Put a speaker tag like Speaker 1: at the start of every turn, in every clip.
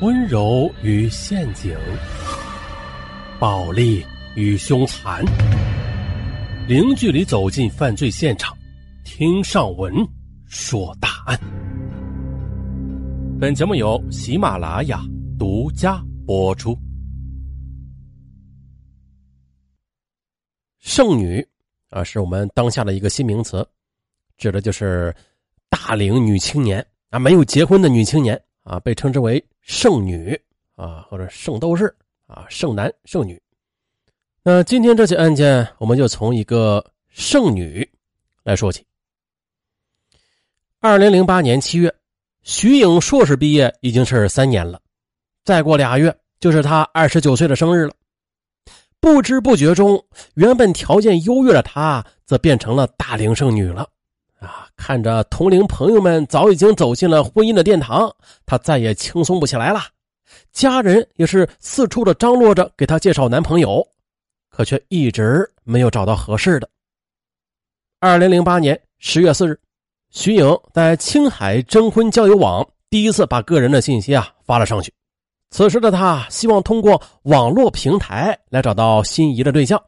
Speaker 1: 温柔与陷阱，暴力与凶残，零距离走进犯罪现场，听上文说大案。本节目由喜马拉雅独家播出。剩女啊，是我们当下的一个新名词，指的就是大龄女青年啊，没有结婚的女青年啊，被称之为。剩女啊，或者圣斗士啊，剩男剩女。那今天这起案件，我们就从一个剩女来说起。二零零八年七月，徐颖硕士毕业已经是三年了，再过俩月就是她二十九岁的生日了。不知不觉中，原本条件优越的她，则变成了大龄剩女了。啊，看着同龄朋友们早已经走进了婚姻的殿堂，她再也轻松不起来了。家人也是四处的张罗着给她介绍男朋友，可却一直没有找到合适的。二零零八年十月四日，徐颖在青海征婚交友网第一次把个人的信息啊发了上去。此时的她希望通过网络平台来找到心仪的对象。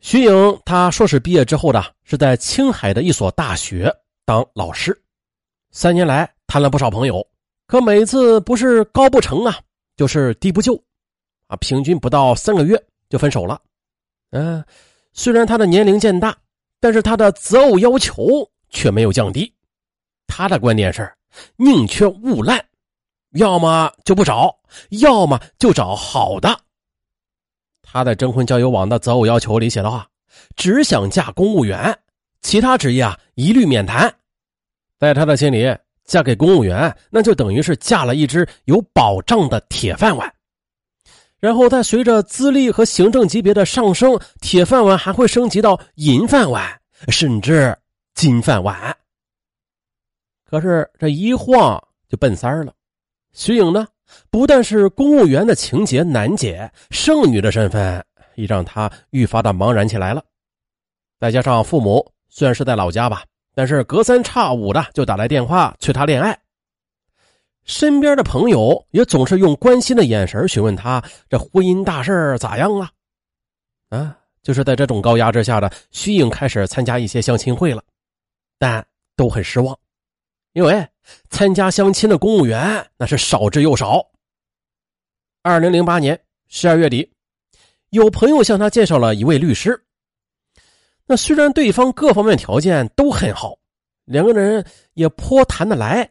Speaker 1: 徐颖，她硕士毕业之后呢，是在青海的一所大学当老师。三年来谈了不少朋友，可每次不是高不成啊，就是低不就，啊，平均不到三个月就分手了。嗯，虽然他的年龄渐大，但是他的择偶要求却没有降低。他的观点是宁缺毋滥，要么就不找，要么就找好的。他在征婚交友网的择偶要求里写的话：“只想嫁公务员，其他职业啊一律免谈。”在他的心里，嫁给公务员那就等于是嫁了一只有保障的铁饭碗。然后再随着资历和行政级别的上升，铁饭碗还会升级到银饭碗，甚至金饭碗。可是这一晃就奔三了，徐颖呢？不但是公务员的情节难解，剩女的身份也让他愈发的茫然起来了。再加上父母虽然是在老家吧，但是隔三差五的就打来电话催他恋爱。身边的朋友也总是用关心的眼神询问他这婚姻大事咋样了。啊，就是在这种高压之下的徐颖开始参加一些相亲会了，但都很失望。因为参加相亲的公务员那是少之又少。二零零八年十二月底，有朋友向他介绍了一位律师。那虽然对方各方面条件都很好，两个人也颇谈得来，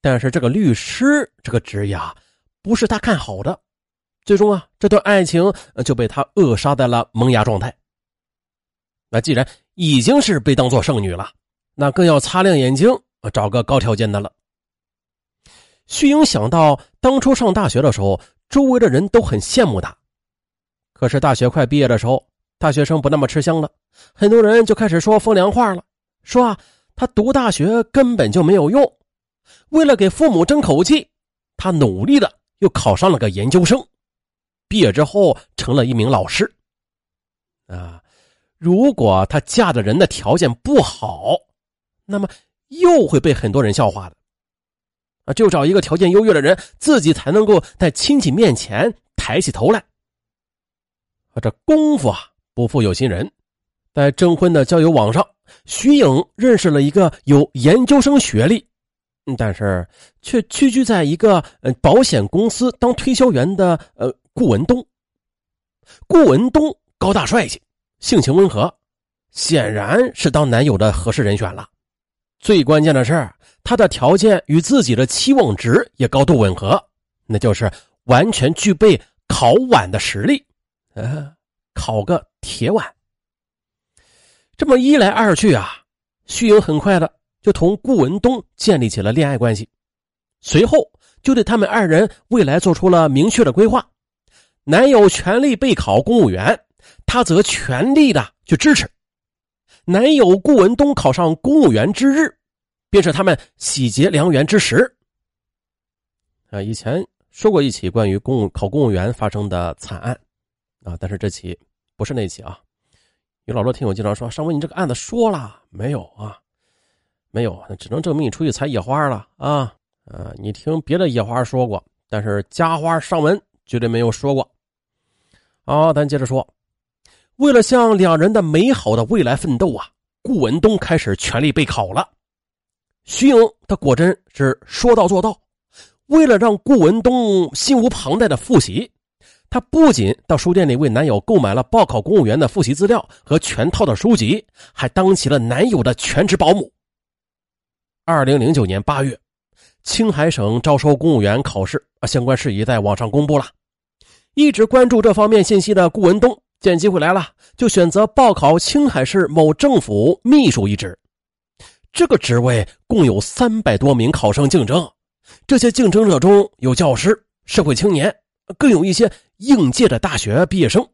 Speaker 1: 但是这个律师这个职业啊，不是他看好的。最终啊，这段爱情就被他扼杀在了萌芽状态。那既然已经是被当做剩女了，那更要擦亮眼睛。我找个高条件的了。徐英想到当初上大学的时候，周围的人都很羡慕他。可是大学快毕业的时候，大学生不那么吃香了，很多人就开始说风凉话了，说啊，他读大学根本就没有用。为了给父母争口气，他努力的又考上了个研究生，毕业之后成了一名老师。啊，如果他嫁的人的条件不好，那么。又会被很多人笑话的，啊，就找一个条件优越的人，自己才能够在亲戚面前抬起头来。啊，这功夫啊，不负有心人，在征婚的交友网上，徐颖认识了一个有研究生学历，但是却屈居在一个呃保险公司当推销员的呃顾文东。顾文东高大帅气，性情温和，显然是当男友的合适人选了。最关键的是，他的条件与自己的期望值也高度吻合，那就是完全具备考碗的实力，呃，考个铁碗。这么一来二去啊，徐颖很快的就同顾文东建立起了恋爱关系，随后就对他们二人未来做出了明确的规划。男友全力备考公务员，他则全力的去支持。男友顾文东考上公务员之日，便是他们喜结良缘之时。啊，以前说过一起关于公务考公务员发生的惨案，啊，但是这起不是那起啊。有老多听友经常说：“尚文，你这个案子说了没有啊？没有，那只能证明你出去采野花了啊。”啊，你听别的野花说过，但是家花上文绝对没有说过。好，咱接着说，为了向两人的美好的未来奋斗啊，顾文东开始全力备考了。徐颖他果真是说到做到，为了让顾文东心无旁贷的复习，他不仅到书店里为男友购买了报考公务员的复习资料和全套的书籍，还当起了男友的全职保姆。二零零九年八月，青海省招收公务员考试啊相关事宜在网上公布了。一直关注这方面信息的顾文东见机会来了，就选择报考青海市某政府秘书一职。这个职位共有三百多名考生竞争，这些竞争者中有教师、社会青年，更有一些应届的大学毕业生。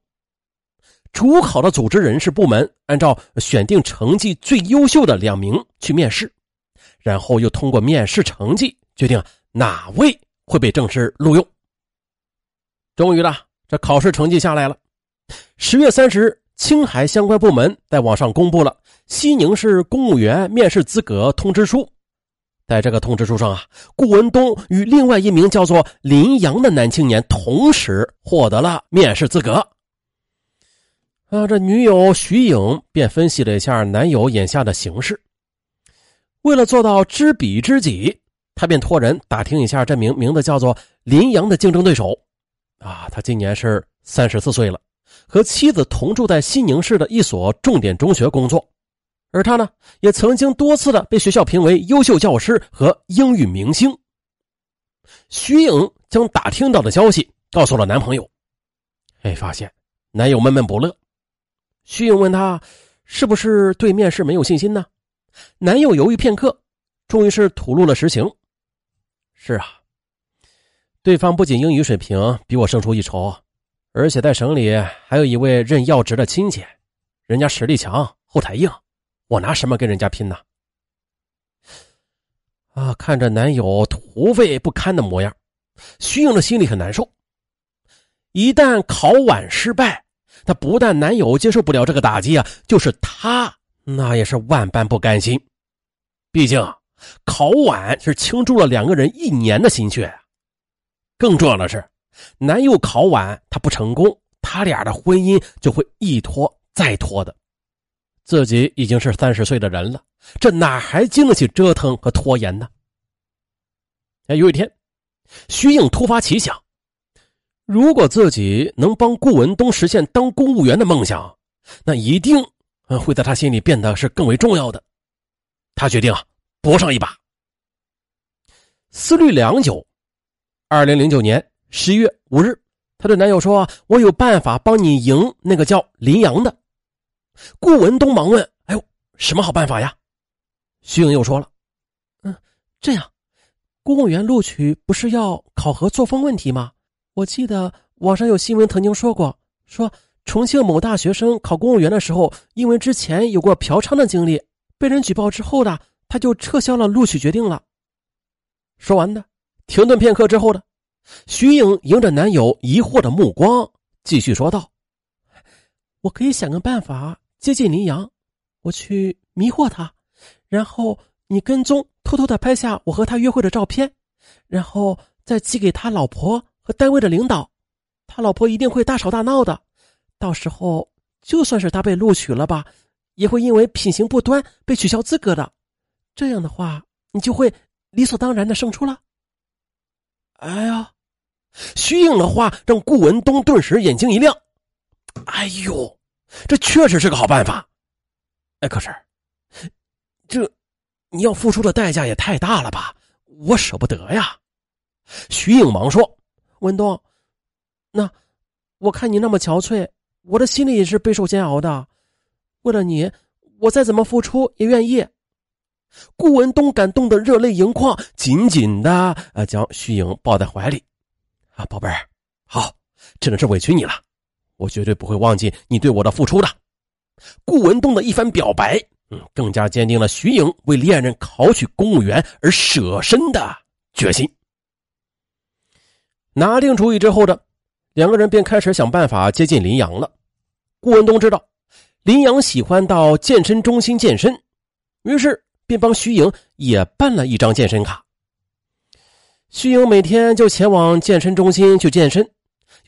Speaker 1: 主考的组织人事部门按照选定成绩最优秀的两名去面试，然后又通过面试成绩决定哪位会被正式录用。终于了，这考试成绩下来了。十月三十日，青海相关部门在网上公布了西宁市公务员面试资格通知书。在这个通知书上啊，顾文东与另外一名叫做林阳的男青年同时获得了面试资格。啊，这女友徐颖便分析了一下男友眼下的形势，为了做到知彼知己，他便托人打听一下这名名字叫做林阳的竞争对手。啊，他今年是三十四岁了，和妻子同住在西宁市的一所重点中学工作，而他呢，也曾经多次的被学校评为优秀教师和英语明星。徐颖将打听到的消息告诉了男朋友，哎，发现男友闷闷不乐。徐颖问他，是不是对面试没有信心呢？男友犹豫片刻，终于是吐露了实情：是啊。对方不仅英语水平比我胜出一筹，而且在省里还有一位任要职的亲戚，人家实力强，后台硬，我拿什么跟人家拼呢？啊！看着男友颓废不堪的模样，徐颖的心里很难受。一旦考晚失败，她不但男友接受不了这个打击啊，就是她那也是万般不甘心。毕竟考晚是倾注了两个人一年的心血。更重要的是，男友考晚他不成功，他俩的婚姻就会一拖再拖的。自己已经是三十岁的人了，这哪还经得起折腾和拖延呢？哎，有一天，徐颖突发奇想，如果自己能帮顾文东实现当公务员的梦想，那一定会在他心里变得是更为重要的。他决定啊，搏上一把。思虑良久。二零零九年十一月五日，她对男友说：“我有办法帮你赢那个叫林阳的。”顾文东忙问：“哎呦，什么好办法呀？”徐颖又说了：“嗯，这样，公务员录取不是要考核作风问题吗？我记得网上有新闻曾经说过，说重庆某大学生考公务员的时候，因为之前有过嫖娼的经历，被人举报之后的，他就撤销了录取决定了。”说完的。停顿片刻之后呢，徐颖迎着男友疑惑的目光，继续说道：“我可以想个办法接近林阳，我去迷惑他，然后你跟踪，偷偷的拍下我和他约会的照片，然后再寄给他老婆和单位的领导，他老婆一定会大吵大闹的。到时候就算是他被录取了吧，也会因为品行不端被取消资格的。这样的话，你就会理所当然的胜出了。”哎呀，徐颖的话让顾文东顿时眼睛一亮。哎呦，这确实是个好办法。哎，可是，这你要付出的代价也太大了吧？我舍不得呀。徐颖忙说：“文东，那我看你那么憔悴，我的心里也是备受煎熬的。为了你，我再怎么付出也愿意。”顾文东感动的热泪盈眶，紧紧的呃将徐颖抱在怀里。啊，宝贝儿，好，真的是委屈你了，我绝对不会忘记你对我的付出的。顾文东的一番表白，嗯，更加坚定了徐颖为恋人考取公务员而舍身的决心。拿定主意之后的两个人便开始想办法接近林阳了。顾文东知道林阳喜欢到健身中心健身，于是。便帮徐颖也办了一张健身卡。徐颖每天就前往健身中心去健身，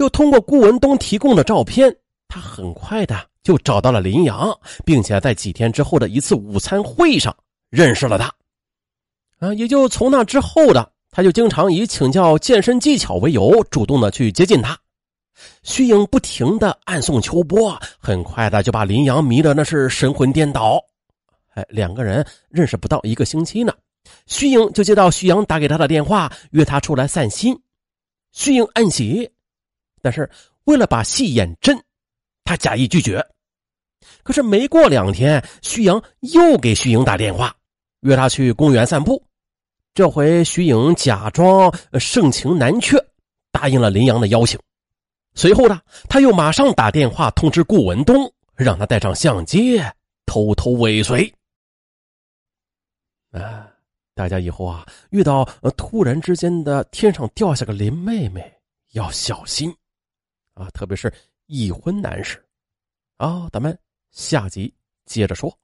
Speaker 1: 又通过顾文东提供的照片，他很快的就找到了林阳，并且在几天之后的一次午餐会上认识了他。啊，也就从那之后的，他就经常以请教健身技巧为由，主动的去接近他。徐颖不停的暗送秋波，很快的就把林阳迷得那是神魂颠倒。哎，两个人认识不到一个星期呢，徐颖就接到徐阳打给他的电话，约他出来散心。徐颖暗喜，但是为了把戏演真，他假意拒绝。可是没过两天，徐阳又给徐颖打电话，约他去公园散步。这回徐颖假装盛情难却，答应了林阳的邀请。随后呢，他又马上打电话通知顾文东，让他带上相机，偷偷尾随。啊，大家以后啊，遇到突然之间的天上掉下个林妹妹，要小心啊，特别是已婚男士。啊，咱们下集接着说。